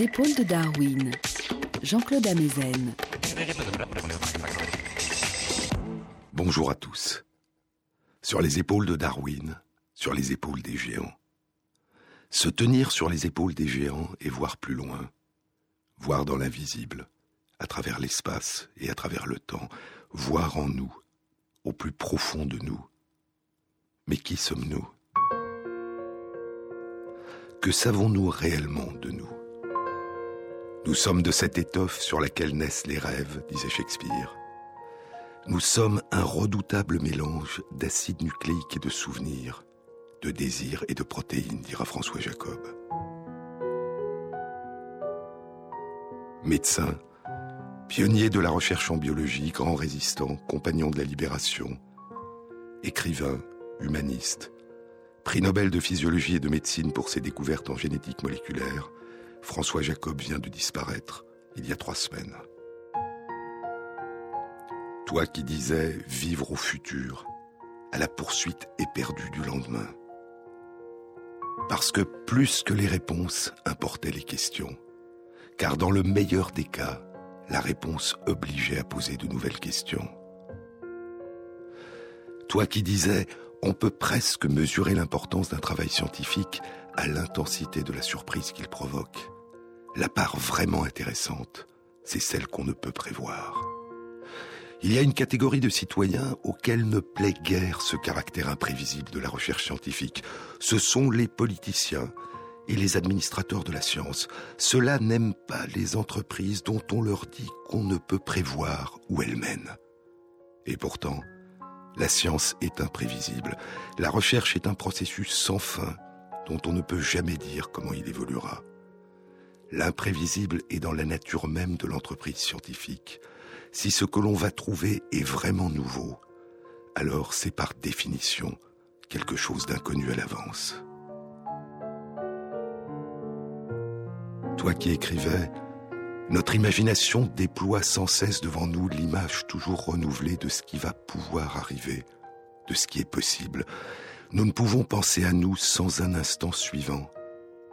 Épaules de Darwin, Jean-Claude Amezen. Bonjour à tous. Sur les épaules de Darwin, sur les épaules des géants. Se tenir sur les épaules des géants et voir plus loin, voir dans l'invisible, à travers l'espace et à travers le temps, voir en nous, au plus profond de nous. Mais qui sommes-nous? Que savons-nous réellement de nous? Nous sommes de cette étoffe sur laquelle naissent les rêves, disait Shakespeare. Nous sommes un redoutable mélange d'acide nucléique et de souvenirs, de désirs et de protéines, dira François Jacob. Médecin, pionnier de la recherche en biologie, grand résistant, compagnon de la libération, écrivain, humaniste, prix Nobel de physiologie et de médecine pour ses découvertes en génétique moléculaire, François Jacob vient de disparaître il y a trois semaines. Toi qui disais vivre au futur, à la poursuite éperdue du lendemain. Parce que plus que les réponses importaient les questions, car dans le meilleur des cas, la réponse obligeait à poser de nouvelles questions. Toi qui disais, on peut presque mesurer l'importance d'un travail scientifique à l'intensité de la surprise qu'il provoque. La part vraiment intéressante, c'est celle qu'on ne peut prévoir. Il y a une catégorie de citoyens auxquels ne plaît guère ce caractère imprévisible de la recherche scientifique. Ce sont les politiciens et les administrateurs de la science. Ceux-là n'aiment pas les entreprises dont on leur dit qu'on ne peut prévoir où elles mènent. Et pourtant, la science est imprévisible. La recherche est un processus sans fin dont on ne peut jamais dire comment il évoluera. L'imprévisible est dans la nature même de l'entreprise scientifique. Si ce que l'on va trouver est vraiment nouveau, alors c'est par définition quelque chose d'inconnu à l'avance. Toi qui écrivais, notre imagination déploie sans cesse devant nous l'image toujours renouvelée de ce qui va pouvoir arriver, de ce qui est possible. Nous ne pouvons penser à nous sans un instant suivant,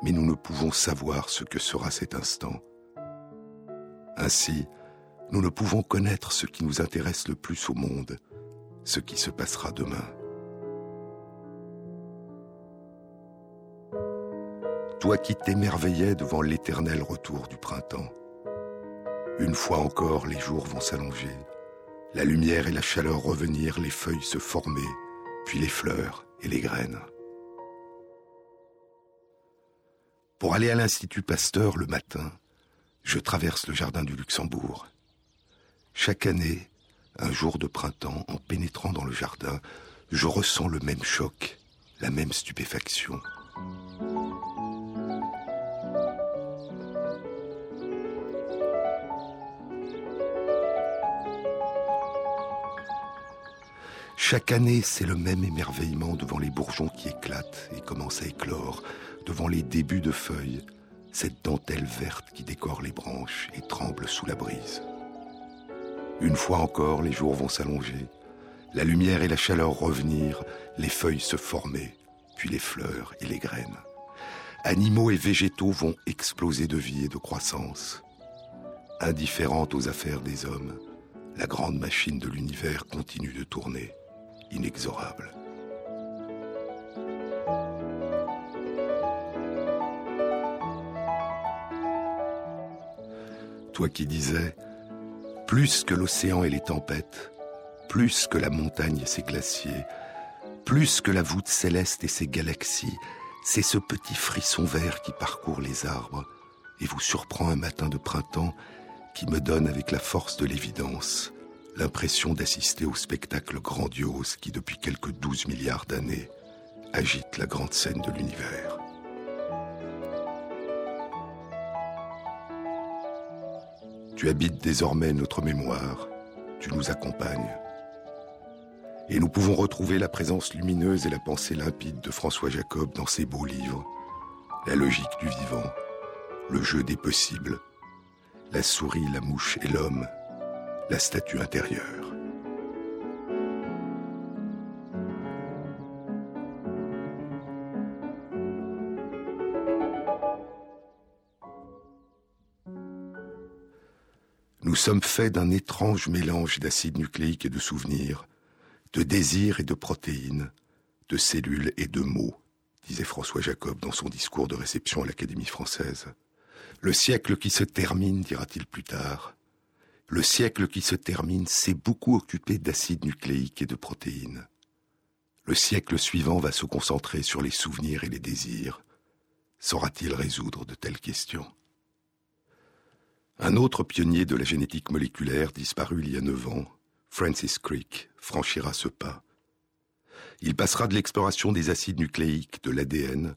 mais nous ne pouvons savoir ce que sera cet instant. Ainsi, nous ne pouvons connaître ce qui nous intéresse le plus au monde, ce qui se passera demain. toi qui t'émerveillais devant l'éternel retour du printemps. Une fois encore, les jours vont s'allonger, la lumière et la chaleur revenir, les feuilles se former, puis les fleurs et les graines. Pour aller à l'Institut Pasteur le matin, je traverse le jardin du Luxembourg. Chaque année, un jour de printemps, en pénétrant dans le jardin, je ressens le même choc, la même stupéfaction. Chaque année, c'est le même émerveillement devant les bourgeons qui éclatent et commencent à éclore, devant les débuts de feuilles, cette dentelle verte qui décore les branches et tremble sous la brise. Une fois encore, les jours vont s'allonger, la lumière et la chaleur revenir, les feuilles se former, puis les fleurs et les graines. Animaux et végétaux vont exploser de vie et de croissance. Indifférente aux affaires des hommes, la grande machine de l'univers continue de tourner inexorable. Toi qui disais, plus que l'océan et les tempêtes, plus que la montagne et ses glaciers, plus que la voûte céleste et ses galaxies, c'est ce petit frisson vert qui parcourt les arbres et vous surprend un matin de printemps qui me donne avec la force de l'évidence l'impression d'assister au spectacle grandiose qui, depuis quelques douze milliards d'années, agite la grande scène de l'univers. Tu habites désormais notre mémoire, tu nous accompagnes. Et nous pouvons retrouver la présence lumineuse et la pensée limpide de François Jacob dans ses beaux livres, La logique du vivant, Le jeu des possibles, La souris, la mouche et l'homme, la statue intérieure. Nous sommes faits d'un étrange mélange d'acide nucléique et de souvenirs, de désirs et de protéines, de cellules et de mots, disait François Jacob dans son discours de réception à l'Académie française. Le siècle qui se termine, dira-t-il plus tard, le siècle qui se termine s'est beaucoup occupé d'acide nucléique et de protéines. Le siècle suivant va se concentrer sur les souvenirs et les désirs. Saura-t-il résoudre de telles questions? Un autre pionnier de la génétique moléculaire disparu il y a neuf ans, Francis Crick, franchira ce pas. Il passera de l'exploration des acides nucléiques, de l'ADN,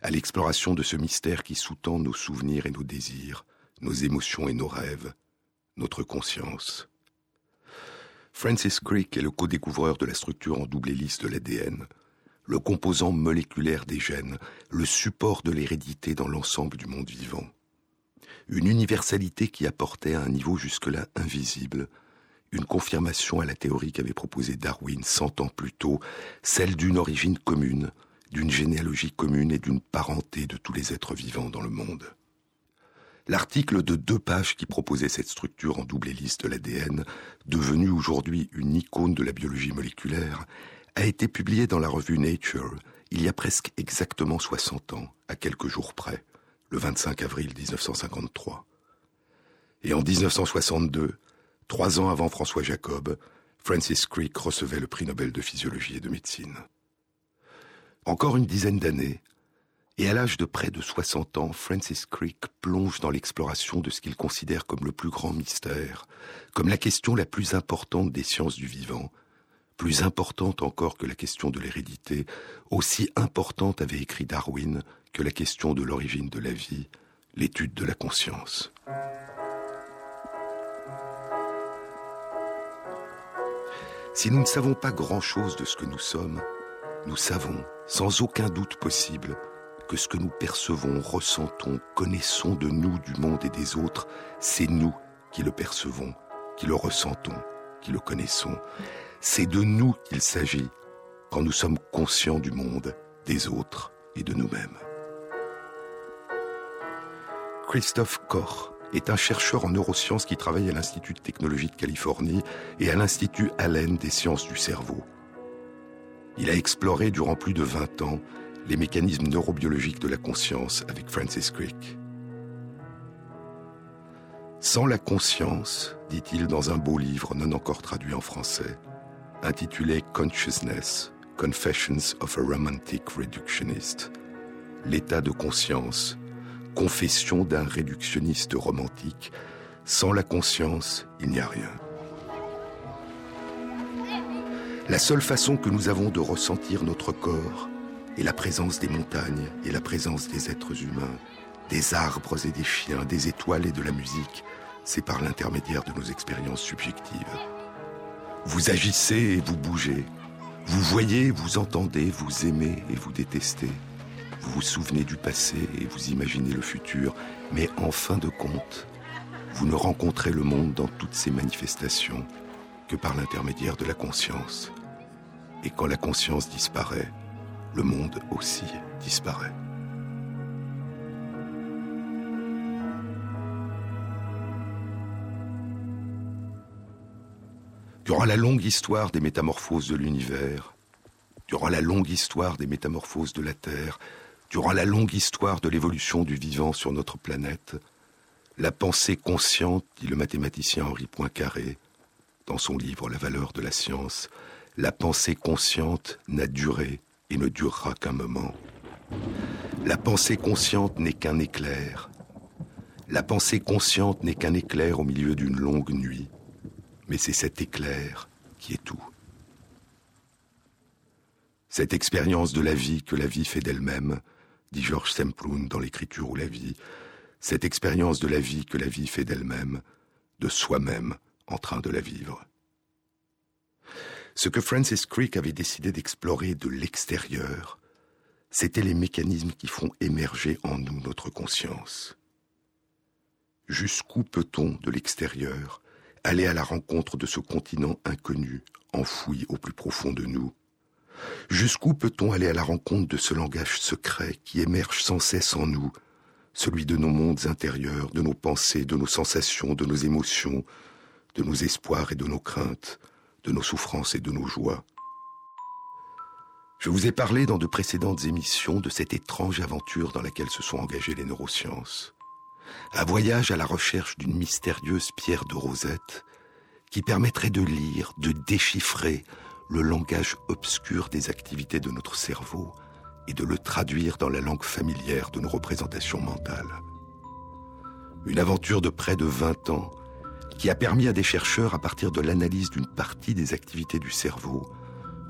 à l'exploration de ce mystère qui sous-tend nos souvenirs et nos désirs, nos émotions et nos rêves, notre conscience. Francis Crick est le co-découvreur de la structure en double hélice de l'ADN, le composant moléculaire des gènes, le support de l'hérédité dans l'ensemble du monde vivant. Une universalité qui apportait à un niveau jusque-là invisible une confirmation à la théorie qu'avait proposée Darwin cent ans plus tôt, celle d'une origine commune, d'une généalogie commune et d'une parenté de tous les êtres vivants dans le monde. L'article de deux pages qui proposait cette structure en double hélice de l'ADN, devenue aujourd'hui une icône de la biologie moléculaire, a été publié dans la revue Nature il y a presque exactement 60 ans, à quelques jours près, le 25 avril 1953. Et en 1962, trois ans avant François Jacob, Francis Crick recevait le prix Nobel de physiologie et de médecine. Encore une dizaine d'années, et à l'âge de près de 60 ans, Francis Crick plonge dans l'exploration de ce qu'il considère comme le plus grand mystère, comme la question la plus importante des sciences du vivant, plus importante encore que la question de l'hérédité, aussi importante avait écrit Darwin que la question de l'origine de la vie, l'étude de la conscience. Si nous ne savons pas grand-chose de ce que nous sommes, nous savons, sans aucun doute possible, que ce que nous percevons, ressentons, connaissons de nous, du monde et des autres, c'est nous qui le percevons, qui le ressentons, qui le connaissons. C'est de nous qu'il s'agit quand nous sommes conscients du monde, des autres et de nous-mêmes. Christophe Koch est un chercheur en neurosciences qui travaille à l'Institut de technologie de Californie et à l'Institut Allen des sciences du cerveau. Il a exploré durant plus de 20 ans les mécanismes neurobiologiques de la conscience avec Francis Crick. Sans la conscience, dit-il dans un beau livre non encore traduit en français, intitulé Consciousness, Confessions of a Romantic Reductionist, l'état de conscience, confession d'un réductionniste romantique, sans la conscience, il n'y a rien. La seule façon que nous avons de ressentir notre corps, et la présence des montagnes et la présence des êtres humains, des arbres et des chiens, des étoiles et de la musique, c'est par l'intermédiaire de nos expériences subjectives. Vous agissez et vous bougez. Vous voyez, vous entendez, vous aimez et vous détestez. Vous vous souvenez du passé et vous imaginez le futur, mais en fin de compte, vous ne rencontrez le monde dans toutes ses manifestations que par l'intermédiaire de la conscience. Et quand la conscience disparaît, le monde aussi disparaît. Durant la longue histoire des métamorphoses de l'univers, durant la longue histoire des métamorphoses de la Terre, durant la longue histoire de l'évolution du vivant sur notre planète, la pensée consciente, dit le mathématicien Henri Poincaré, dans son livre La valeur de la science, la pensée consciente n'a duré et ne durera qu'un moment. La pensée consciente n'est qu'un éclair. La pensée consciente n'est qu'un éclair au milieu d'une longue nuit. Mais c'est cet éclair qui est tout. Cette expérience de la vie que la vie fait d'elle-même, dit Georges Semplun dans l'écriture ou la vie, cette expérience de la vie que la vie fait d'elle-même, de soi-même en train de la vivre. Ce que Francis Crick avait décidé d'explorer de l'extérieur, c'étaient les mécanismes qui font émerger en nous notre conscience. Jusqu'où peut-on, de l'extérieur, aller à la rencontre de ce continent inconnu, enfoui au plus profond de nous Jusqu'où peut-on aller à la rencontre de ce langage secret qui émerge sans cesse en nous, celui de nos mondes intérieurs, de nos pensées, de nos sensations, de nos émotions, de nos espoirs et de nos craintes, de nos souffrances et de nos joies? Je vous ai parlé dans de précédentes émissions de cette étrange aventure dans laquelle se sont engagées les neurosciences. Un voyage à la recherche d'une mystérieuse pierre de rosette qui permettrait de lire, de déchiffrer le langage obscur des activités de notre cerveau et de le traduire dans la langue familière de nos représentations mentales. Une aventure de près de 20 ans qui a permis à des chercheurs, à partir de l'analyse d'une partie des activités du cerveau,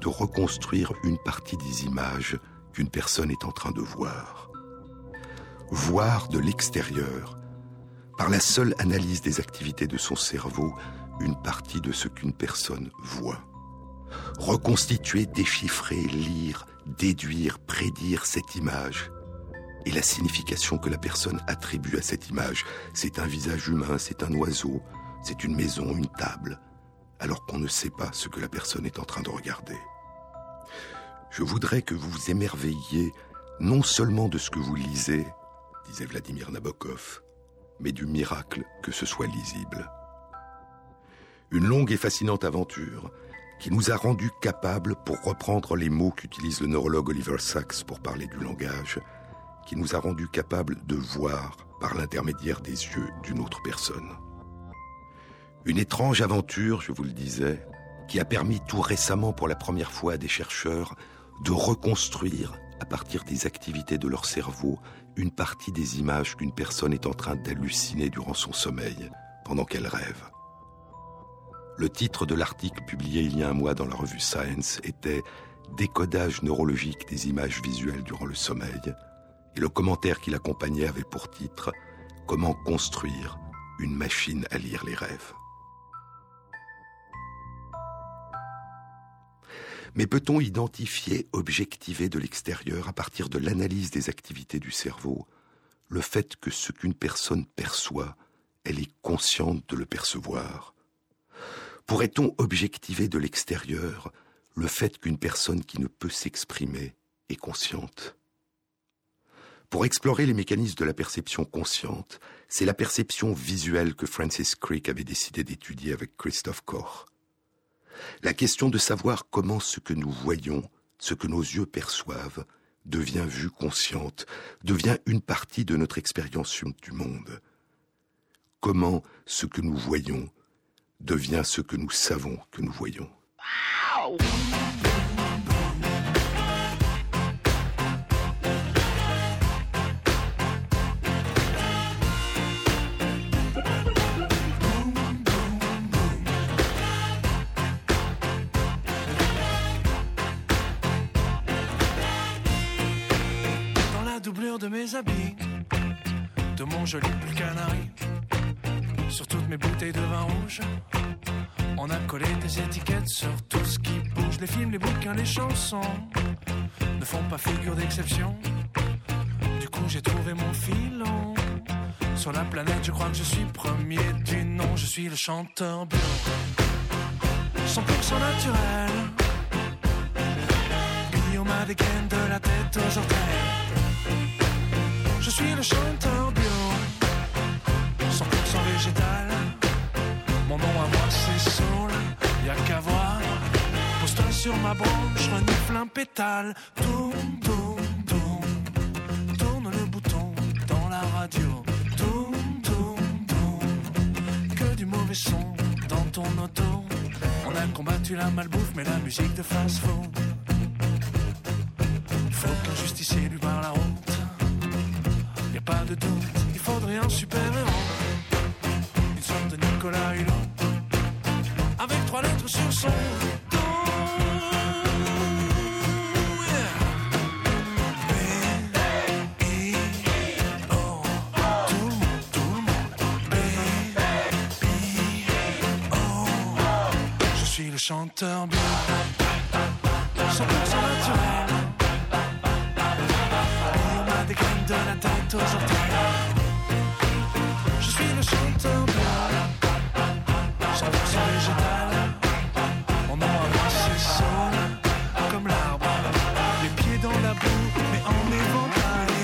de reconstruire une partie des images qu'une personne est en train de voir. Voir de l'extérieur, par la seule analyse des activités de son cerveau, une partie de ce qu'une personne voit. Reconstituer, déchiffrer, lire, déduire, prédire cette image et la signification que la personne attribue à cette image. C'est un visage humain, c'est un oiseau, c'est une maison, une table, alors qu'on ne sait pas ce que la personne est en train de regarder. Je voudrais que vous vous émerveilliez non seulement de ce que vous lisez, disait Vladimir Nabokov, mais du miracle que ce soit lisible. Une longue et fascinante aventure qui nous a rendus capables, pour reprendre les mots qu'utilise le neurologue Oliver Sacks pour parler du langage, qui nous a rendus capables de voir par l'intermédiaire des yeux d'une autre personne. Une étrange aventure, je vous le disais, qui a permis tout récemment pour la première fois à des chercheurs de reconstruire, à partir des activités de leur cerveau, une partie des images qu'une personne est en train d'halluciner durant son sommeil, pendant qu'elle rêve. Le titre de l'article publié il y a un mois dans la revue Science était Décodage neurologique des images visuelles durant le sommeil, et le commentaire qui l'accompagnait avait pour titre Comment construire une machine à lire les rêves. Mais peut-on identifier, objectiver de l'extérieur, à partir de l'analyse des activités du cerveau, le fait que ce qu'une personne perçoit, elle est consciente de le percevoir? Pourrait-on objectiver de l'extérieur le fait qu'une personne qui ne peut s'exprimer est consciente? Pour explorer les mécanismes de la perception consciente, c'est la perception visuelle que Francis Crick avait décidé d'étudier avec Christophe Koch. La question de savoir comment ce que nous voyons, ce que nos yeux perçoivent, devient vue consciente, devient une partie de notre expérience du monde. Comment ce que nous voyons devient ce que nous savons que nous voyons. De mes habits, de mon joli pull canari, sur toutes mes bouteilles de vin rouge. On a collé des étiquettes sur tout ce qui bouge. Les films, les bouquins, les chansons ne font pas figure d'exception. Du coup, j'ai trouvé mon filon. Sur la planète, je crois que je suis premier du nom. Je suis le chanteur bio, 100% naturel. Guillaume a des gaines de la tête aux. Je suis le chanteur bio, 100% végétal. Mon nom à moi c'est Soul, y'a qu'à voir. Pose-toi sur ma branche, renifle un pétale. Tourne, tourne, tourne, tourne le bouton dans la radio. Tourne, tourne, tourne, que du mauvais son dans ton auto. On a combattu la malbouffe, mais la musique de fast-food. Faut qu'un justicier lui parle la route pas de doute, il faudrait un super-héros. Une sorte de Nicolas Hulot, avec trois lettres sur son dos. Je suis le chanteur bien, 100% naturel. Je suis le chanteur blanc. J'avance sur les gétales. On m'a laissé seul, comme l'arbre. Les pieds dans la boue, mais en éventail.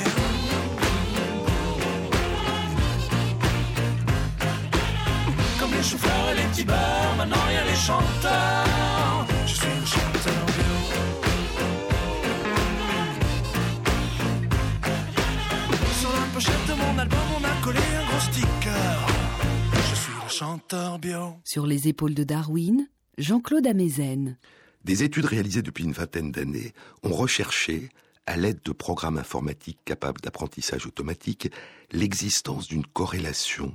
Comme les chauffeurs et les petits bars, maintenant y a les chanteurs. Chanteur bio. Sur les épaules de Darwin, Jean-Claude Amezen. Des études réalisées depuis une vingtaine d'années ont recherché, à l'aide de programmes informatiques capables d'apprentissage automatique, l'existence d'une corrélation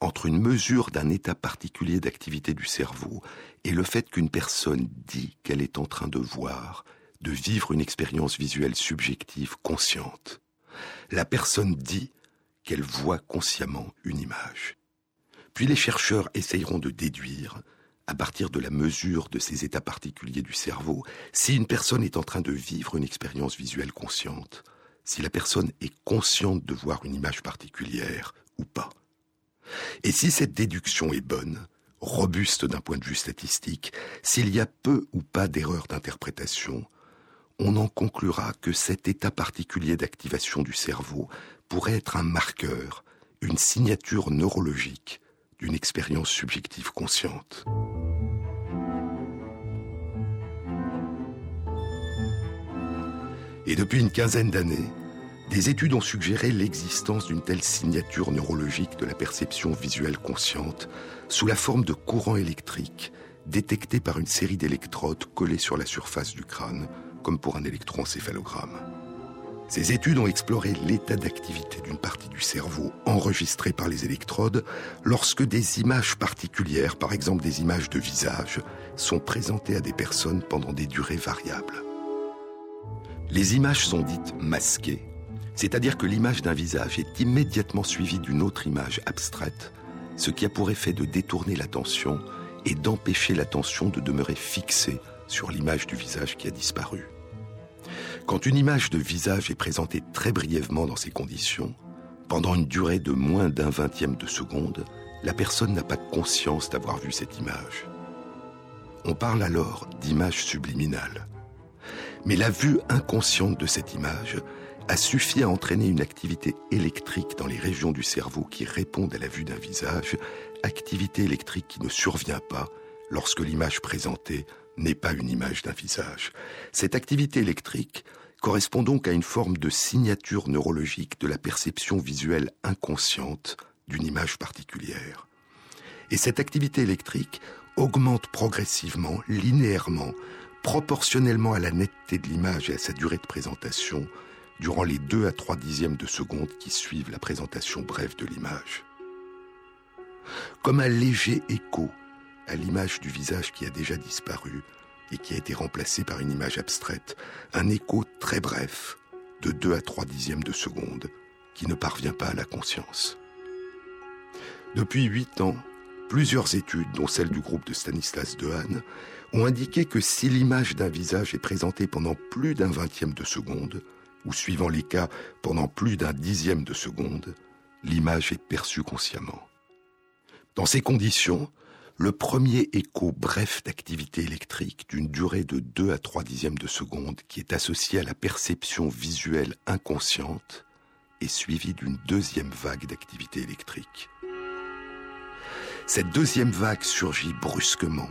entre une mesure d'un état particulier d'activité du cerveau et le fait qu'une personne dit qu'elle est en train de voir, de vivre une expérience visuelle subjective consciente. La personne dit qu'elle voit consciemment une image. Puis les chercheurs essayeront de déduire, à partir de la mesure de ces états particuliers du cerveau, si une personne est en train de vivre une expérience visuelle consciente, si la personne est consciente de voir une image particulière ou pas. Et si cette déduction est bonne, robuste d'un point de vue statistique, s'il y a peu ou pas d'erreurs d'interprétation, on en conclura que cet état particulier d'activation du cerveau pourrait être un marqueur, une signature neurologique d'une expérience subjective consciente. Et depuis une quinzaine d'années, des études ont suggéré l'existence d'une telle signature neurologique de la perception visuelle consciente sous la forme de courants électriques détectés par une série d'électrodes collées sur la surface du crâne, comme pour un électroencéphalogramme. Ces études ont exploré l'état d'activité d'une partie du cerveau enregistrée par les électrodes lorsque des images particulières, par exemple des images de visage, sont présentées à des personnes pendant des durées variables. Les images sont dites masquées c'est-à-dire que l'image d'un visage est immédiatement suivie d'une autre image abstraite, ce qui a pour effet de détourner l'attention et d'empêcher l'attention de demeurer fixée sur l'image du visage qui a disparu. Quand une image de visage est présentée très brièvement dans ces conditions, pendant une durée de moins d'un vingtième de seconde, la personne n'a pas conscience d'avoir vu cette image. On parle alors d'image subliminale. Mais la vue inconsciente de cette image a suffi à entraîner une activité électrique dans les régions du cerveau qui répondent à la vue d'un visage, activité électrique qui ne survient pas lorsque l'image présentée n'est pas une image d'un visage. Cette activité électrique correspond donc à une forme de signature neurologique de la perception visuelle inconsciente d'une image particulière. Et cette activité électrique augmente progressivement, linéairement, proportionnellement à la netteté de l'image et à sa durée de présentation, durant les 2 à 3 dixièmes de seconde qui suivent la présentation brève de l'image. Comme un léger écho à l'image du visage qui a déjà disparu et qui a été remplacé par une image abstraite, un écho très bref de 2 à 3 dixièmes de seconde qui ne parvient pas à la conscience. Depuis huit ans, plusieurs études, dont celle du groupe de Stanislas Dehaene, ont indiqué que si l'image d'un visage est présentée pendant plus d'un vingtième de seconde, ou suivant les cas pendant plus d'un dixième de seconde, l'image est perçue consciemment. Dans ces conditions, le premier écho bref d'activité électrique d'une durée de 2 à 3 dixièmes de seconde qui est associé à la perception visuelle inconsciente est suivi d'une deuxième vague d'activité électrique. Cette deuxième vague surgit brusquement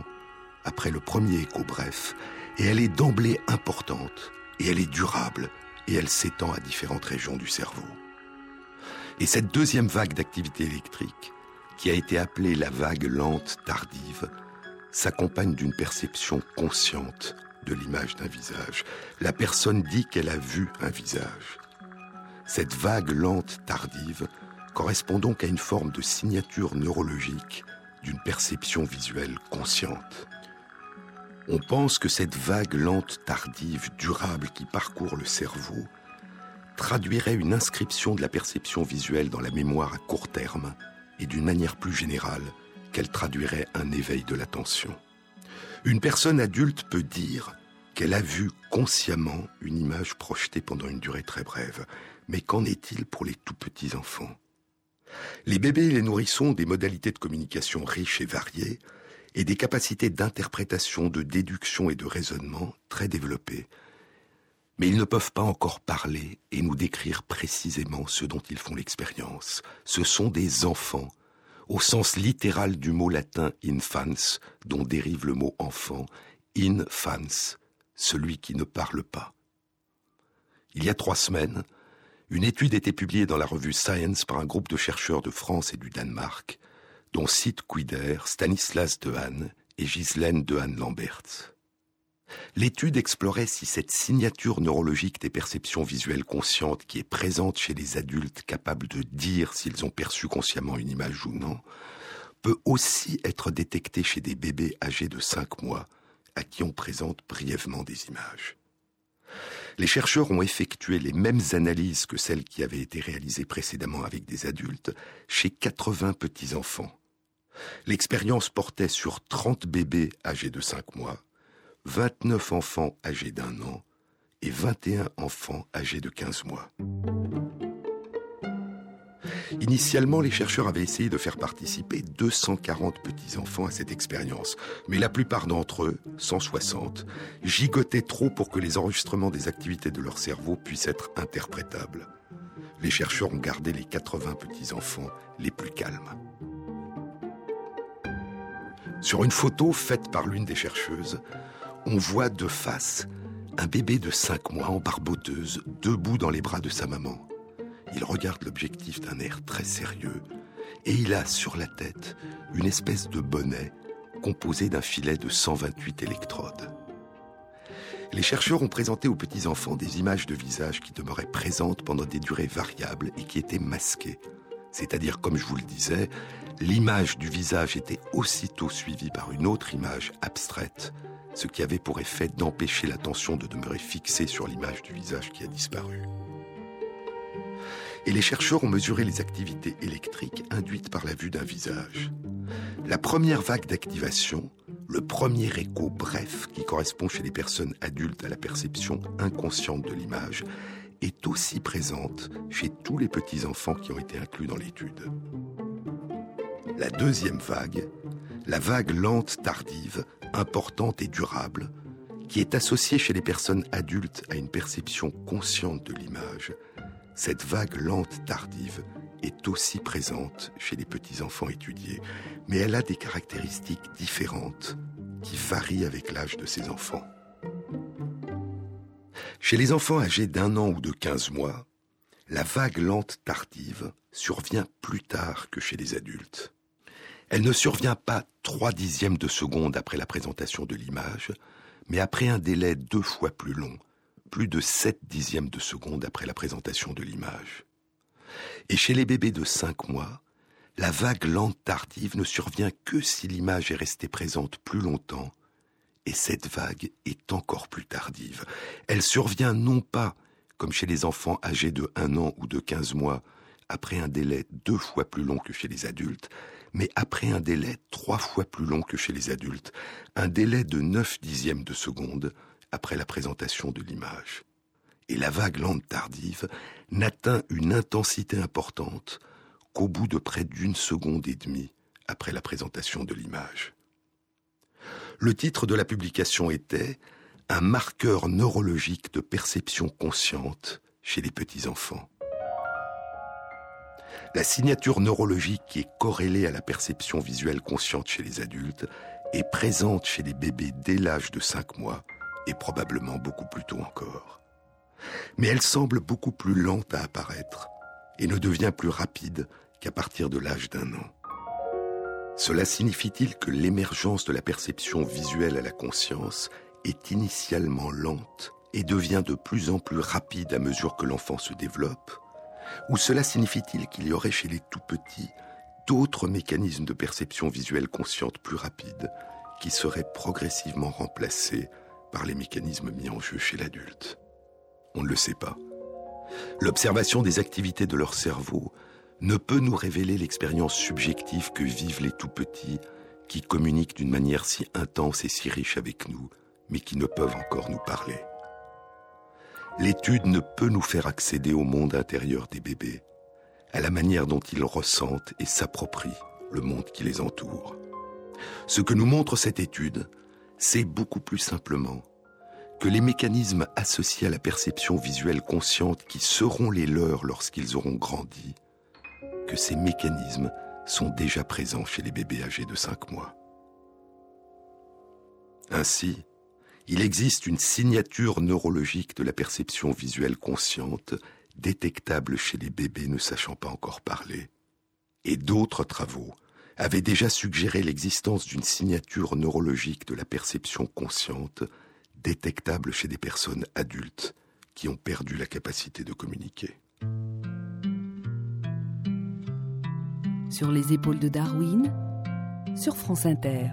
après le premier écho bref et elle est d'emblée importante et elle est durable et elle s'étend à différentes régions du cerveau. Et cette deuxième vague d'activité électrique, qui a été appelée la vague lente tardive, s'accompagne d'une perception consciente de l'image d'un visage. La personne dit qu'elle a vu un visage. Cette vague lente tardive correspond donc à une forme de signature neurologique d'une perception visuelle consciente. On pense que cette vague lente, tardive, durable qui parcourt le cerveau traduirait une inscription de la perception visuelle dans la mémoire à court terme et d'une manière plus générale qu'elle traduirait un éveil de l'attention. Une personne adulte peut dire qu'elle a vu consciemment une image projetée pendant une durée très brève. Mais qu'en est-il pour les tout petits enfants? Les bébés et les nourrissons ont des modalités de communication riches et variées, et des capacités d'interprétation, de déduction et de raisonnement très développées. Mais ils ne peuvent pas encore parler et nous décrire précisément ce dont ils font l'expérience. Ce sont des enfants, au sens littéral du mot latin infans, dont dérive le mot enfant, infans, celui qui ne parle pas. Il y a trois semaines, une étude était publiée dans la revue Science par un groupe de chercheurs de France et du Danemark, dont Sid Quider, Stanislas Dehaene et Ghislaine Dehaene-Lamberts. L'étude explorait si cette signature neurologique des perceptions visuelles conscientes qui est présente chez les adultes capables de dire s'ils ont perçu consciemment une image ou non, peut aussi être détectée chez des bébés âgés de 5 mois à qui on présente brièvement des images. Les chercheurs ont effectué les mêmes analyses que celles qui avaient été réalisées précédemment avec des adultes chez 80 petits-enfants. L'expérience portait sur 30 bébés âgés de 5 mois 29 enfants âgés d'un an et 21 enfants âgés de 15 mois. Initialement, les chercheurs avaient essayé de faire participer 240 petits-enfants à cette expérience, mais la plupart d'entre eux, 160, gigotaient trop pour que les enregistrements des activités de leur cerveau puissent être interprétables. Les chercheurs ont gardé les 80 petits-enfants les plus calmes. Sur une photo faite par l'une des chercheuses, on voit de face un bébé de 5 mois en barboteuse, debout dans les bras de sa maman. Il regarde l'objectif d'un air très sérieux et il a sur la tête une espèce de bonnet composé d'un filet de 128 électrodes. Les chercheurs ont présenté aux petits-enfants des images de visage qui demeuraient présentes pendant des durées variables et qui étaient masquées. C'est-à-dire, comme je vous le disais, l'image du visage était aussitôt suivie par une autre image abstraite ce qui avait pour effet d'empêcher l'attention de demeurer fixée sur l'image du visage qui a disparu. Et les chercheurs ont mesuré les activités électriques induites par la vue d'un visage. La première vague d'activation, le premier écho bref qui correspond chez les personnes adultes à la perception inconsciente de l'image, est aussi présente chez tous les petits-enfants qui ont été inclus dans l'étude. La deuxième vague, la vague lente tardive, importante et durable, qui est associée chez les personnes adultes à une perception consciente de l'image, cette vague lente tardive est aussi présente chez les petits-enfants étudiés, mais elle a des caractéristiques différentes qui varient avec l'âge de ces enfants. Chez les enfants âgés d'un an ou de 15 mois, la vague lente tardive survient plus tard que chez les adultes. Elle ne survient pas trois dixièmes de seconde après la présentation de l'image, mais après un délai deux fois plus long, plus de sept dixièmes de seconde après la présentation de l'image. Et chez les bébés de cinq mois, la vague lente tardive ne survient que si l'image est restée présente plus longtemps, et cette vague est encore plus tardive. Elle survient non pas, comme chez les enfants âgés de un an ou de quinze mois, après un délai deux fois plus long que chez les adultes, mais après un délai trois fois plus long que chez les adultes, un délai de neuf dixièmes de seconde après la présentation de l'image. Et la vague lente tardive n'atteint une intensité importante qu'au bout de près d'une seconde et demie après la présentation de l'image. Le titre de la publication était Un marqueur neurologique de perception consciente chez les petits-enfants. La signature neurologique qui est corrélée à la perception visuelle consciente chez les adultes est présente chez les bébés dès l'âge de 5 mois et probablement beaucoup plus tôt encore. Mais elle semble beaucoup plus lente à apparaître et ne devient plus rapide qu'à partir de l'âge d'un an. Cela signifie-t-il que l'émergence de la perception visuelle à la conscience est initialement lente et devient de plus en plus rapide à mesure que l'enfant se développe? Ou cela signifie-t-il qu'il y aurait chez les tout petits d'autres mécanismes de perception visuelle consciente plus rapides qui seraient progressivement remplacés par les mécanismes mis en jeu chez l'adulte? On ne le sait pas. L'observation des activités de leur cerveau ne peut nous révéler l'expérience subjective que vivent les tout petits qui communiquent d'une manière si intense et si riche avec nous, mais qui ne peuvent encore nous parler l'étude ne peut nous faire accéder au monde intérieur des bébés, à la manière dont ils ressentent et s'approprient le monde qui les entoure. Ce que nous montre cette étude, c'est beaucoup plus simplement que les mécanismes associés à la perception visuelle consciente qui seront les leurs lorsqu'ils auront grandi, que ces mécanismes sont déjà présents chez les bébés âgés de 5 mois. Ainsi, il existe une signature neurologique de la perception visuelle consciente détectable chez les bébés ne sachant pas encore parler. Et d'autres travaux avaient déjà suggéré l'existence d'une signature neurologique de la perception consciente détectable chez des personnes adultes qui ont perdu la capacité de communiquer. Sur les épaules de Darwin, sur France Inter.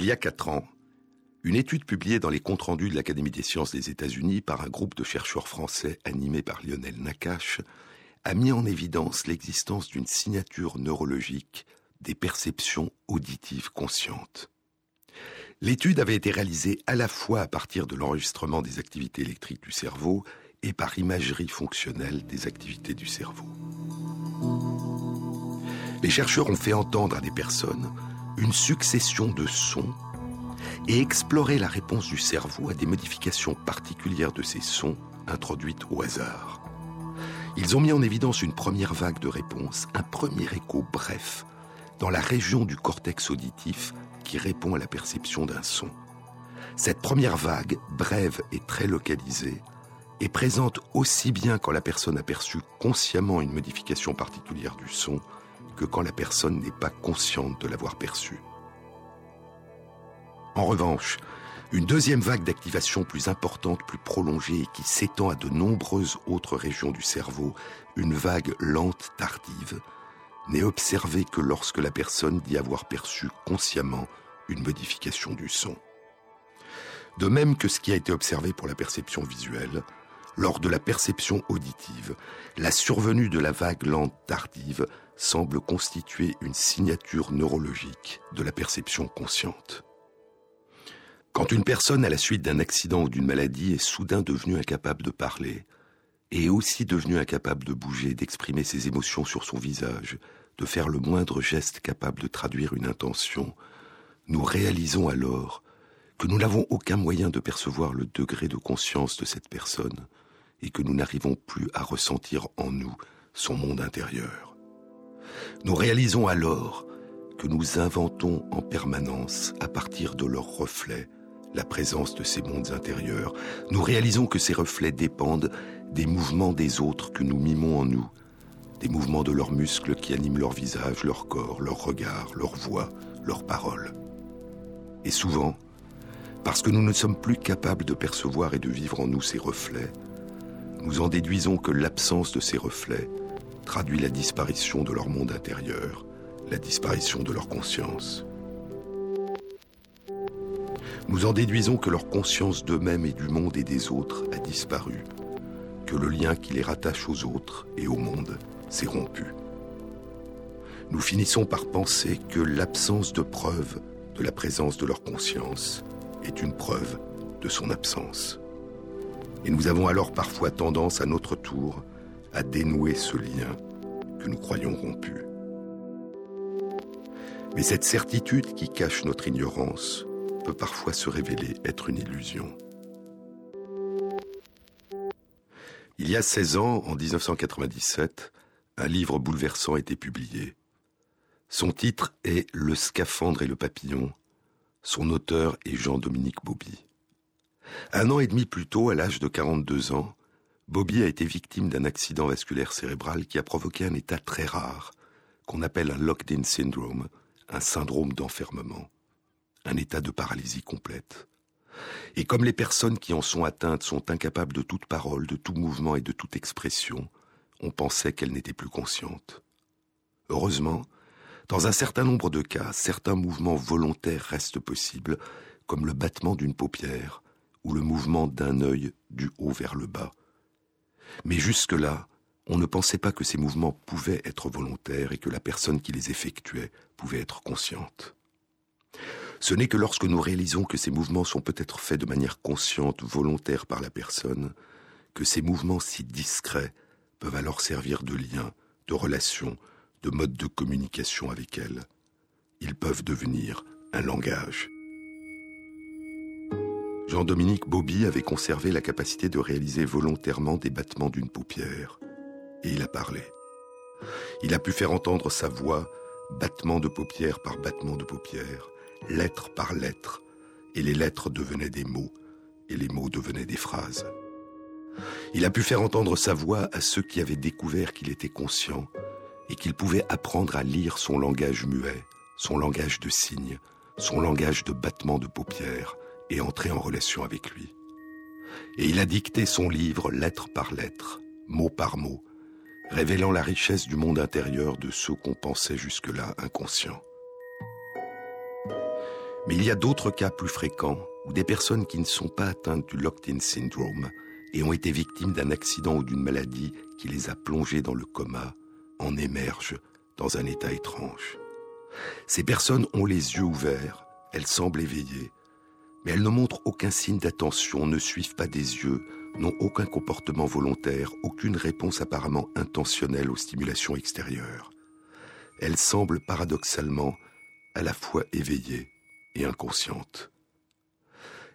Il y a quatre ans, une étude publiée dans les comptes rendus de l'Académie des sciences des États-Unis par un groupe de chercheurs français animé par Lionel Nakache a mis en évidence l'existence d'une signature neurologique des perceptions auditives conscientes. L'étude avait été réalisée à la fois à partir de l'enregistrement des activités électriques du cerveau et par imagerie fonctionnelle des activités du cerveau. Les chercheurs ont fait entendre à des personnes une succession de sons et explorer la réponse du cerveau à des modifications particulières de ces sons introduites au hasard. Ils ont mis en évidence une première vague de réponses, un premier écho bref, dans la région du cortex auditif qui répond à la perception d'un son. Cette première vague, brève et très localisée, est présente aussi bien quand la personne a perçu consciemment une modification particulière du son quand la personne n'est pas consciente de l'avoir perçu. En revanche, une deuxième vague d'activation plus importante, plus prolongée et qui s'étend à de nombreuses autres régions du cerveau, une vague lente tardive, n'est observée que lorsque la personne dit avoir perçu consciemment une modification du son. De même que ce qui a été observé pour la perception visuelle, lors de la perception auditive, la survenue de la vague lente tardive semble constituer une signature neurologique de la perception consciente. Quand une personne, à la suite d'un accident ou d'une maladie, est soudain devenue incapable de parler, et est aussi devenue incapable de bouger, d'exprimer ses émotions sur son visage, de faire le moindre geste capable de traduire une intention, nous réalisons alors que nous n'avons aucun moyen de percevoir le degré de conscience de cette personne et que nous n'arrivons plus à ressentir en nous son monde intérieur. Nous réalisons alors que nous inventons en permanence, à partir de leurs reflets, la présence de ces mondes intérieurs. Nous réalisons que ces reflets dépendent des mouvements des autres que nous mimons en nous, des mouvements de leurs muscles qui animent leur visage, leur corps, leur regard, leur voix, leurs paroles. Et souvent, parce que nous ne sommes plus capables de percevoir et de vivre en nous ces reflets, nous en déduisons que l'absence de ces reflets traduit la disparition de leur monde intérieur, la disparition de leur conscience. Nous en déduisons que leur conscience d'eux-mêmes et du monde et des autres a disparu, que le lien qui les rattache aux autres et au monde s'est rompu. Nous finissons par penser que l'absence de preuve de la présence de leur conscience est une preuve de son absence. Et nous avons alors parfois tendance à notre tour à dénouer ce lien que nous croyons rompu. Mais cette certitude qui cache notre ignorance peut parfois se révéler être une illusion. Il y a 16 ans, en 1997, un livre bouleversant été publié. Son titre est Le scaphandre et le papillon. Son auteur est Jean-Dominique Bobby. Un an et demi plus tôt, à l'âge de 42 ans, Bobby a été victime d'un accident vasculaire cérébral qui a provoqué un état très rare, qu'on appelle un locked-in syndrome, un syndrome d'enfermement, un état de paralysie complète. Et comme les personnes qui en sont atteintes sont incapables de toute parole, de tout mouvement et de toute expression, on pensait qu'elles n'étaient plus conscientes. Heureusement, dans un certain nombre de cas, certains mouvements volontaires restent possibles, comme le battement d'une paupière ou le mouvement d'un œil du haut vers le bas. Mais jusque-là, on ne pensait pas que ces mouvements pouvaient être volontaires et que la personne qui les effectuait pouvait être consciente. Ce n'est que lorsque nous réalisons que ces mouvements sont peut-être faits de manière consciente, volontaire par la personne, que ces mouvements si discrets peuvent alors servir de lien, de relation, de mode de communication avec elle. Ils peuvent devenir un langage. Jean-Dominique Bobby avait conservé la capacité de réaliser volontairement des battements d'une paupière. Et il a parlé. Il a pu faire entendre sa voix, battement de paupière par battement de paupière, lettre par lettre, et les lettres devenaient des mots, et les mots devenaient des phrases. Il a pu faire entendre sa voix à ceux qui avaient découvert qu'il était conscient et qu'il pouvait apprendre à lire son langage muet, son langage de signes, son langage de battement de paupières et entrer en relation avec lui. Et il a dicté son livre lettre par lettre, mot par mot, révélant la richesse du monde intérieur de ceux qu'on pensait jusque-là inconscients. Mais il y a d'autres cas plus fréquents où des personnes qui ne sont pas atteintes du locked-in syndrome et ont été victimes d'un accident ou d'une maladie qui les a plongées dans le coma en émergent dans un état étrange. Ces personnes ont les yeux ouverts, elles semblent éveillées, mais elles ne montrent aucun signe d'attention, ne suivent pas des yeux, n'ont aucun comportement volontaire, aucune réponse apparemment intentionnelle aux stimulations extérieures. Elles semblent paradoxalement à la fois éveillées et inconscientes.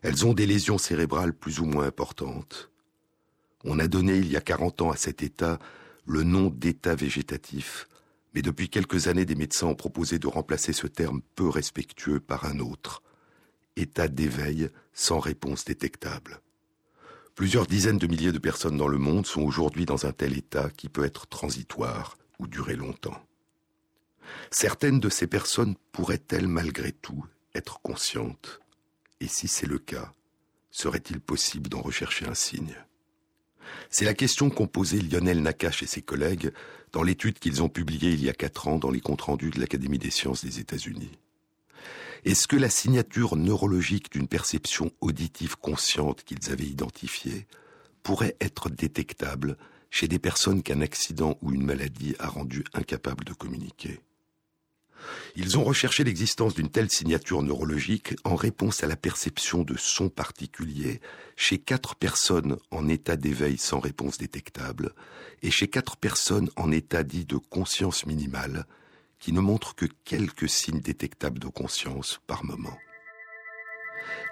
Elles ont des lésions cérébrales plus ou moins importantes, on a donné il y a 40 ans à cet état le nom d'état végétatif, mais depuis quelques années des médecins ont proposé de remplacer ce terme peu respectueux par un autre, état d'éveil sans réponse détectable. Plusieurs dizaines de milliers de personnes dans le monde sont aujourd'hui dans un tel état qui peut être transitoire ou durer longtemps. Certaines de ces personnes pourraient-elles malgré tout être conscientes? Et si c'est le cas, serait-il possible d'en rechercher un signe? C'est la question qu'ont posée Lionel Nakache et ses collègues dans l'étude qu'ils ont publiée il y a quatre ans dans les comptes rendus de l'Académie des sciences des États-Unis. Est-ce que la signature neurologique d'une perception auditive consciente qu'ils avaient identifiée pourrait être détectable chez des personnes qu'un accident ou une maladie a rendues incapables de communiquer? Ils ont recherché l'existence d'une telle signature neurologique en réponse à la perception de sons particuliers chez quatre personnes en état d'éveil sans réponse détectable et chez quatre personnes en état dit de conscience minimale qui ne montrent que quelques signes détectables de conscience par moment.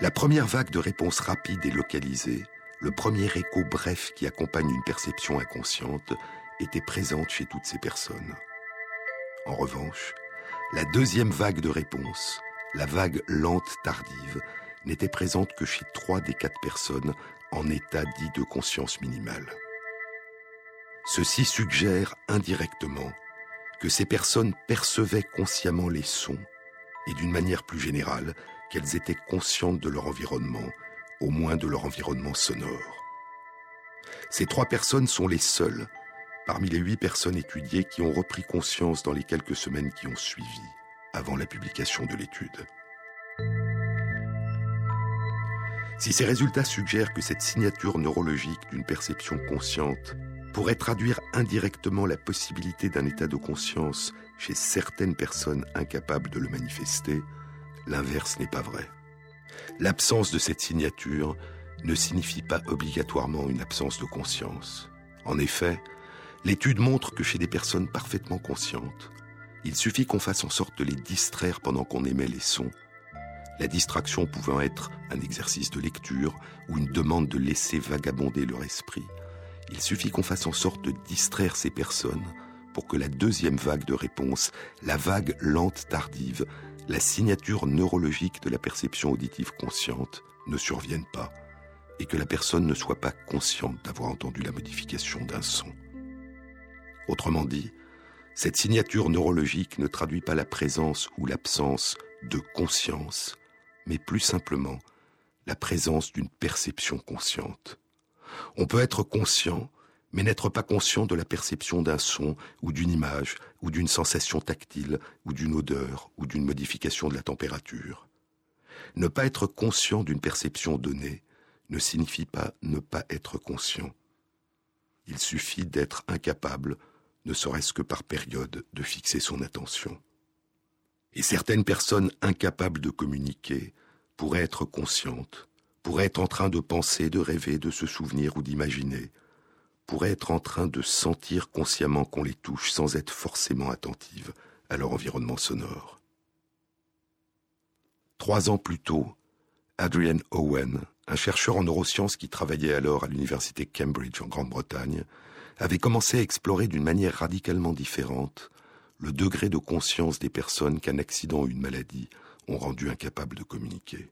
La première vague de réponses rapides et localisées, le premier écho bref qui accompagne une perception inconsciente, était présente chez toutes ces personnes. En revanche, la deuxième vague de réponse, la vague lente tardive, n'était présente que chez trois des quatre personnes en état dit de conscience minimale. Ceci suggère indirectement que ces personnes percevaient consciemment les sons et d'une manière plus générale qu'elles étaient conscientes de leur environnement, au moins de leur environnement sonore. Ces trois personnes sont les seules parmi les huit personnes étudiées qui ont repris conscience dans les quelques semaines qui ont suivi, avant la publication de l'étude. Si ces résultats suggèrent que cette signature neurologique d'une perception consciente pourrait traduire indirectement la possibilité d'un état de conscience chez certaines personnes incapables de le manifester, l'inverse n'est pas vrai. L'absence de cette signature ne signifie pas obligatoirement une absence de conscience. En effet, l'étude montre que chez des personnes parfaitement conscientes, il suffit qu'on fasse en sorte de les distraire pendant qu'on émet les sons la distraction pouvant être un exercice de lecture ou une demande de laisser vagabonder leur esprit. Il suffit qu'on fasse en sorte de distraire ces personnes pour que la deuxième vague de réponse, la vague lente tardive, la signature neurologique de la perception auditive consciente ne survienne pas et que la personne ne soit pas consciente d'avoir entendu la modification d'un son. Autrement dit, cette signature neurologique ne traduit pas la présence ou l'absence de conscience, mais plus simplement la présence d'une perception consciente. On peut être conscient, mais n'être pas conscient de la perception d'un son ou d'une image ou d'une sensation tactile ou d'une odeur ou d'une modification de la température. Ne pas être conscient d'une perception donnée ne signifie pas ne pas être conscient. Il suffit d'être incapable, ne serait-ce que par période, de fixer son attention. Et certaines personnes incapables de communiquer pourraient être conscientes, pourraient être en train de penser, de rêver, de se souvenir ou d'imaginer, pourraient être en train de sentir consciemment qu'on les touche sans être forcément attentives à leur environnement sonore. Trois ans plus tôt, Adrian Owen, un chercheur en neurosciences qui travaillait alors à l'université Cambridge en Grande-Bretagne, avait commencé à explorer d'une manière radicalement différente le degré de conscience des personnes qu'un accident ou une maladie ont rendu incapables de communiquer.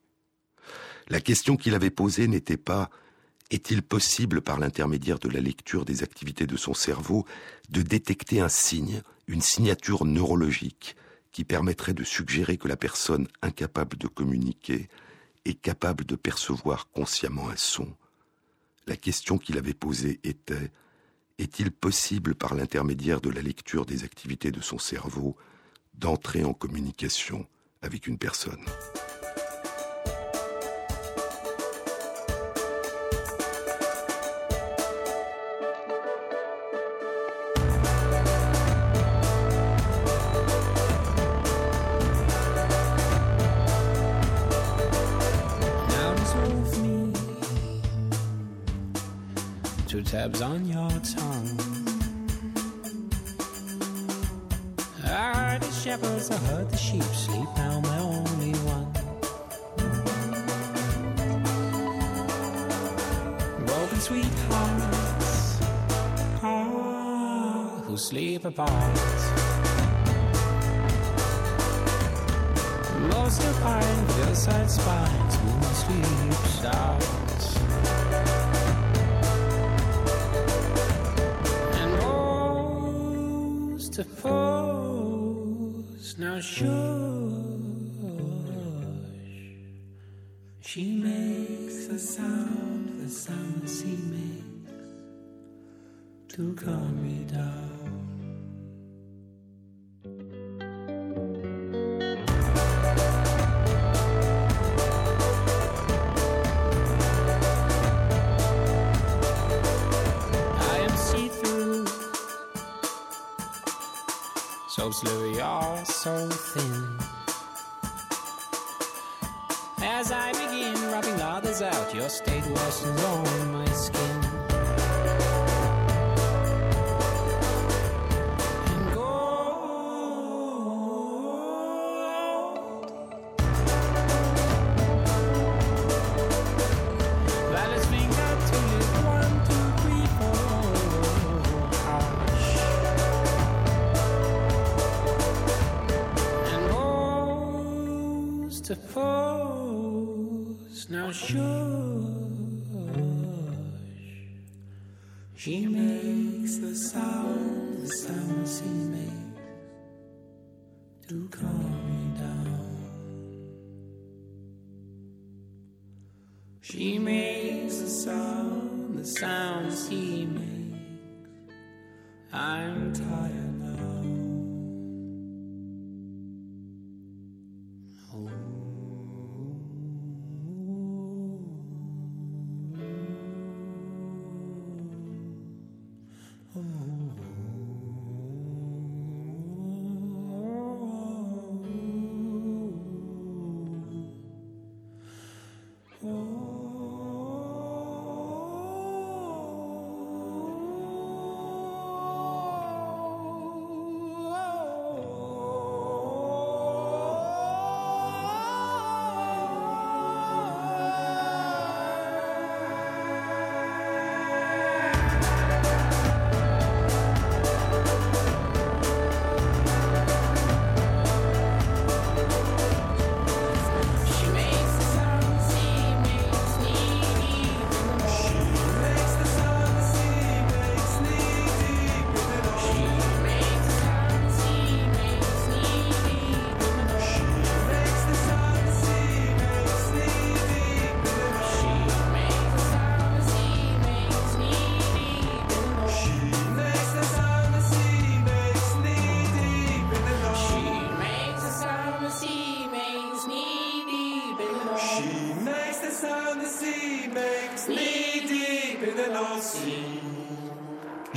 La question qu'il avait posée n'était pas est-il possible, par l'intermédiaire de la lecture des activités de son cerveau, de détecter un signe, une signature neurologique qui permettrait de suggérer que la personne incapable de communiquer est capable de percevoir consciemment un son? La question qu'il avait posée était est-il possible, par l'intermédiaire de la lecture des activités de son cerveau, d'entrer en communication avec une personne? Tabs on your tongue. I heard the shepherds, I heard the sheep sleep, now I'm the only one. Broken sweethearts, oh, who sleep apart. Most of pine, hillside spines, moon sleeps out. Now shush. She makes a sound the sound she makes to calm me down so you're so thin. As I begin rubbing others out, your state washes on my skin.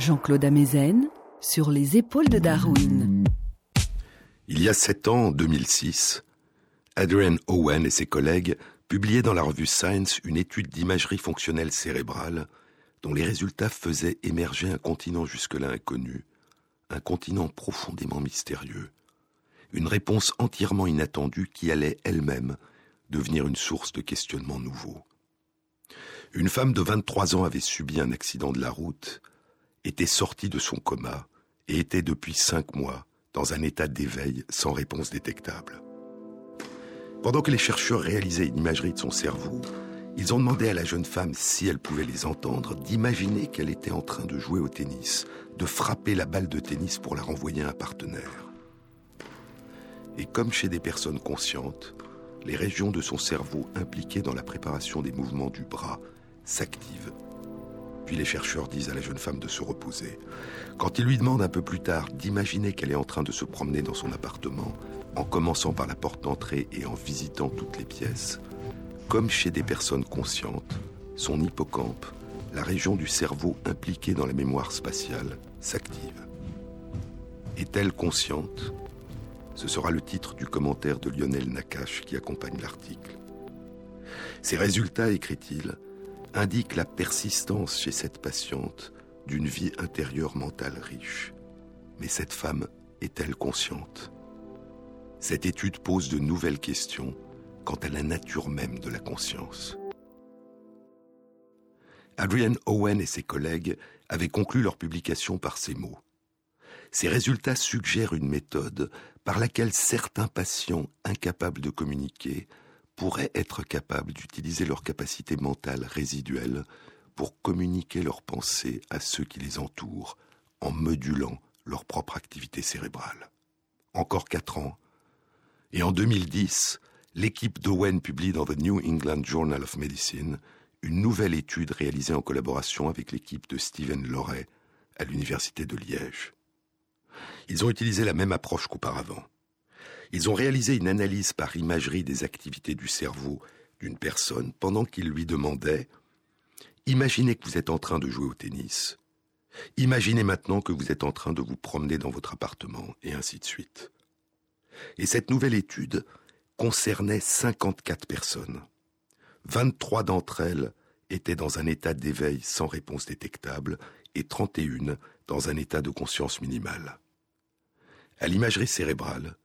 Jean-Claude Amezen sur les épaules de Darwin. Il y a sept ans, en 2006, Adrian Owen et ses collègues publiaient dans la revue Science une étude d'imagerie fonctionnelle cérébrale dont les résultats faisaient émerger un continent jusque-là inconnu, un continent profondément mystérieux, une réponse entièrement inattendue qui allait elle-même devenir une source de questionnements nouveaux. Une femme de 23 ans avait subi un accident de la route, était sortie de son coma et était depuis cinq mois dans un état d'éveil sans réponse détectable. Pendant que les chercheurs réalisaient une imagerie de son cerveau, ils ont demandé à la jeune femme si elle pouvait les entendre d'imaginer qu'elle était en train de jouer au tennis, de frapper la balle de tennis pour la renvoyer à un partenaire. Et comme chez des personnes conscientes, les régions de son cerveau impliquées dans la préparation des mouvements du bras s'activent. Puis les chercheurs disent à la jeune femme de se reposer. Quand ils lui demandent un peu plus tard d'imaginer qu'elle est en train de se promener dans son appartement, en commençant par la porte d'entrée et en visitant toutes les pièces, comme chez des personnes conscientes, son hippocampe, la région du cerveau impliquée dans la mémoire spatiale, s'active. Est-elle consciente? Ce sera le titre du commentaire de Lionel Nakache qui accompagne l'article. Ces résultats, écrit-il, indiquent la persistance chez cette patiente d'une vie intérieure mentale riche. Mais cette femme est-elle consciente? Cette étude pose de nouvelles questions quant à la nature même de la conscience. Adrian Owen et ses collègues avaient conclu leur publication par ces mots. Ces résultats suggèrent une méthode par laquelle certains patients incapables de communiquer pourraient être capables d'utiliser leur capacité mentale résiduelle pour communiquer leurs pensées à ceux qui les entourent en modulant leur propre activité cérébrale. Encore quatre ans, et en 2010, l'équipe d'Owen publie dans The New England Journal of Medicine une nouvelle étude réalisée en collaboration avec l'équipe de Stephen Loret à l'Université de Liège. Ils ont utilisé la même approche qu'auparavant. Ils ont réalisé une analyse par imagerie des activités du cerveau d'une personne pendant qu'ils lui demandaient Imaginez que vous êtes en train de jouer au tennis. Imaginez maintenant que vous êtes en train de vous promener dans votre appartement, et ainsi de suite. Et cette nouvelle étude concernait 54 personnes. 23 d'entre elles étaient dans un état d'éveil sans réponse détectable et 31 dans un état de conscience minimale. À l'imagerie cérébrale,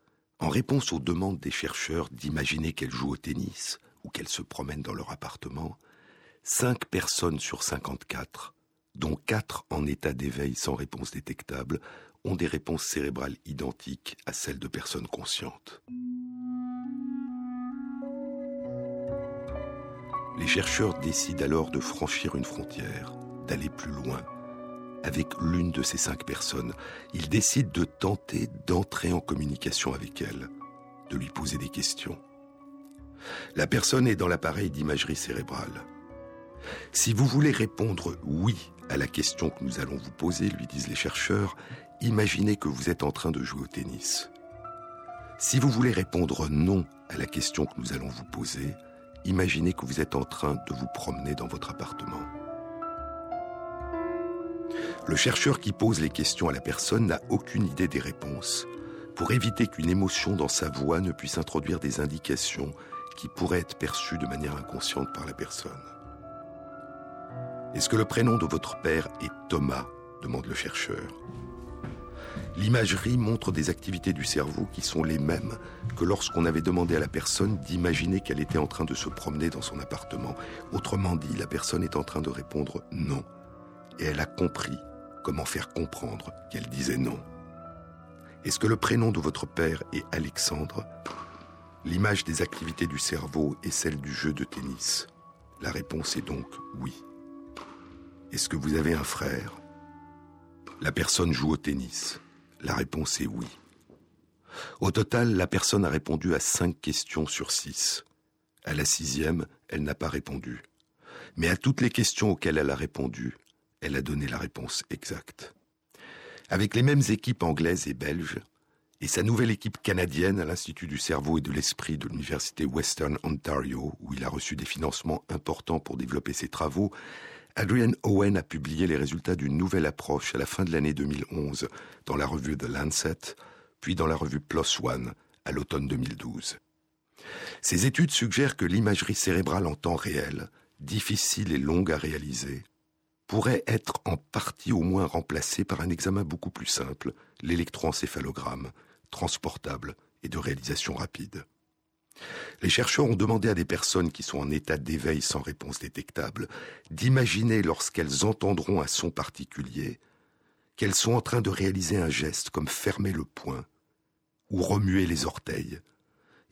en réponse aux demandes des chercheurs d'imaginer qu'elles jouent au tennis ou qu'elles se promènent dans leur appartement, 5 personnes sur 54, dont 4 en état d'éveil sans réponse détectable, ont des réponses cérébrales identiques à celles de personnes conscientes. Les chercheurs décident alors de franchir une frontière, d'aller plus loin, avec l'une de ces cinq personnes. Il décide de tenter d'entrer en communication avec elle, de lui poser des questions. La personne est dans l'appareil d'imagerie cérébrale. Si vous voulez répondre oui à la question que nous allons vous poser, lui disent les chercheurs, imaginez que vous êtes en train de jouer au tennis. Si vous voulez répondre non à la question que nous allons vous poser, imaginez que vous êtes en train de vous promener dans votre appartement. Le chercheur qui pose les questions à la personne n'a aucune idée des réponses, pour éviter qu'une émotion dans sa voix ne puisse introduire des indications qui pourraient être perçues de manière inconsciente par la personne. Est-ce que le prénom de votre père est Thomas demande le chercheur. L'imagerie montre des activités du cerveau qui sont les mêmes que lorsqu'on avait demandé à la personne d'imaginer qu'elle était en train de se promener dans son appartement. Autrement dit, la personne est en train de répondre non. Et elle a compris comment faire comprendre qu'elle disait non. Est-ce que le prénom de votre père est Alexandre? L'image des activités du cerveau est celle du jeu de tennis? La réponse est donc oui. Est-ce que vous avez un frère? La personne joue au tennis. La réponse est oui. Au total, la personne a répondu à cinq questions sur six. À la sixième, elle n'a pas répondu. Mais à toutes les questions auxquelles elle a répondu, elle a donné la réponse exacte. Avec les mêmes équipes anglaises et belges, et sa nouvelle équipe canadienne à l'Institut du cerveau et de l'esprit de l'Université Western Ontario, où il a reçu des financements importants pour développer ses travaux, Adrian Owen a publié les résultats d'une nouvelle approche à la fin de l'année 2011 dans la revue The Lancet, puis dans la revue PLOS ONE à l'automne 2012. Ces études suggèrent que l'imagerie cérébrale en temps réel, difficile et longue à réaliser, pourrait être en partie au moins remplacée par un examen beaucoup plus simple, l'électroencéphalogramme, transportable et de réalisation rapide. Les chercheurs ont demandé à des personnes qui sont en état d'éveil sans réponse détectable d'imaginer lorsqu'elles entendront un son particulier qu'elles sont en train de réaliser un geste comme fermer le poing ou remuer les orteils,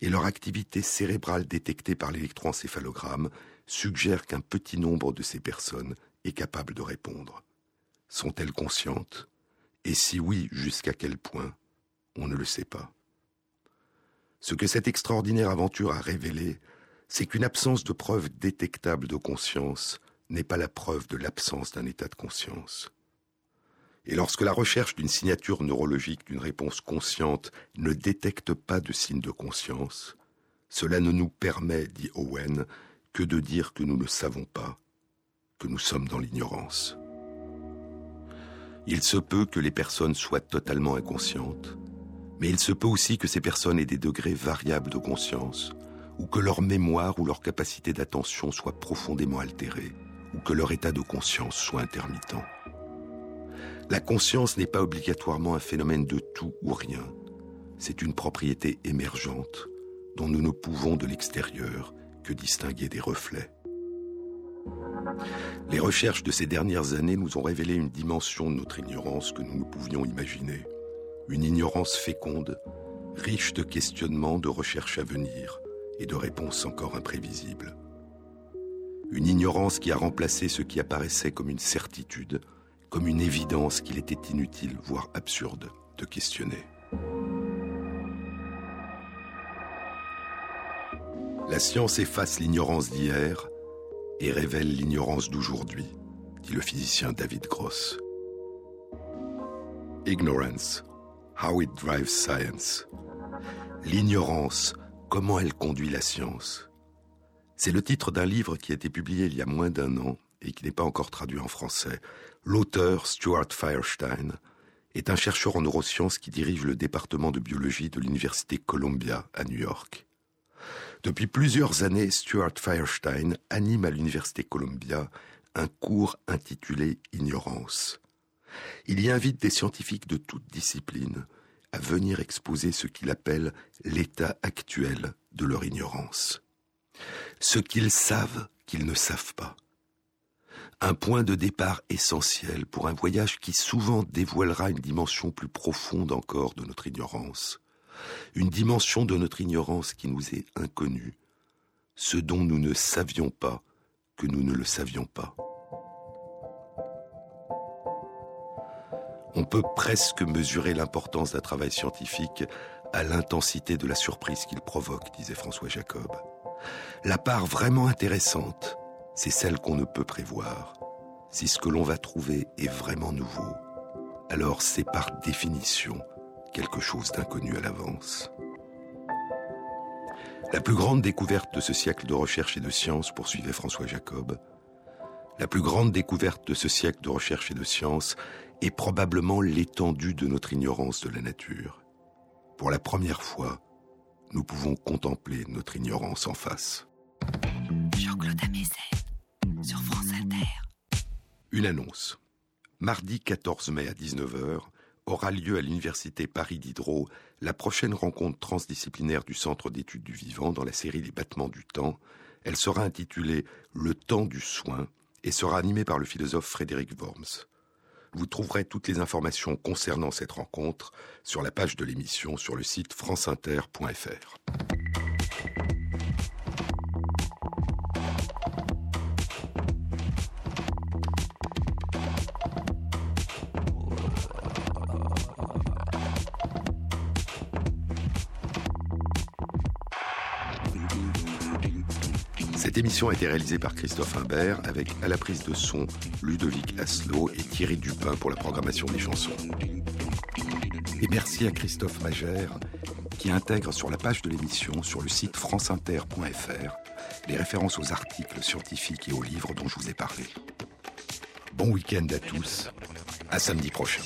et leur activité cérébrale détectée par l'électroencéphalogramme suggère qu'un petit nombre de ces personnes est capable de répondre. Sont-elles conscientes? Et si oui, jusqu'à quel point? On ne le sait pas. Ce que cette extraordinaire aventure a révélé, c'est qu'une absence de preuve détectable de conscience n'est pas la preuve de l'absence d'un état de conscience. Et lorsque la recherche d'une signature neurologique d'une réponse consciente ne détecte pas de signe de conscience, cela ne nous permet, dit Owen, que de dire que nous ne savons pas, que nous sommes dans l'ignorance. Il se peut que les personnes soient totalement inconscientes, mais il se peut aussi que ces personnes aient des degrés variables de conscience, ou que leur mémoire ou leur capacité d'attention soit profondément altérée, ou que leur état de conscience soit intermittent. La conscience n'est pas obligatoirement un phénomène de tout ou rien. C'est une propriété émergente dont nous ne pouvons de l'extérieur que distinguer des reflets. Les recherches de ces dernières années nous ont révélé une dimension de notre ignorance que nous ne pouvions imaginer. Une ignorance féconde, riche de questionnements, de recherches à venir et de réponses encore imprévisibles. Une ignorance qui a remplacé ce qui apparaissait comme une certitude, comme une évidence qu'il était inutile, voire absurde, de questionner. La science efface l'ignorance d'hier et révèle l'ignorance d'aujourd'hui, dit le physicien David Gross. Ignorance, how it drives science. L'ignorance, comment elle conduit la science. C'est le titre d'un livre qui a été publié il y a moins d'un an et qui n'est pas encore traduit en français. L'auteur, Stuart Firestein, est un chercheur en neurosciences qui dirige le département de biologie de l'Université Columbia à New York. Depuis plusieurs années, Stuart Firestein anime à l'Université Columbia un cours intitulé Ignorance. Il y invite des scientifiques de toutes disciplines à venir exposer ce qu'il appelle l'état actuel de leur ignorance. Ce qu'ils savent qu'ils ne savent pas. Un point de départ essentiel pour un voyage qui souvent dévoilera une dimension plus profonde encore de notre ignorance une dimension de notre ignorance qui nous est inconnue, ce dont nous ne savions pas que nous ne le savions pas. On peut presque mesurer l'importance d'un travail scientifique à l'intensité de la surprise qu'il provoque, disait François Jacob. La part vraiment intéressante, c'est celle qu'on ne peut prévoir. Si ce que l'on va trouver est vraiment nouveau, alors c'est par définition quelque chose d'inconnu à l'avance. La plus grande découverte de ce siècle de recherche et de science, poursuivait François Jacob, la plus grande découverte de ce siècle de recherche et de science est probablement l'étendue de notre ignorance de la nature. Pour la première fois, nous pouvons contempler notre ignorance en face. Jean-Claude sur France Inter. Une annonce. Mardi 14 mai à 19h aura lieu à l'Université Paris Diderot la prochaine rencontre transdisciplinaire du Centre d'études du vivant dans la série Les battements du temps. Elle sera intitulée Le temps du soin et sera animée par le philosophe Frédéric Worms. Vous trouverez toutes les informations concernant cette rencontre sur la page de l'émission sur le site franceinter.fr. Cette émission a été réalisée par Christophe Imbert avec à la prise de son Ludovic Asselot et Thierry Dupin pour la programmation des chansons. Et merci à Christophe Magère qui intègre sur la page de l'émission sur le site franceinter.fr les références aux articles scientifiques et aux livres dont je vous ai parlé. Bon week-end à tous, à samedi prochain.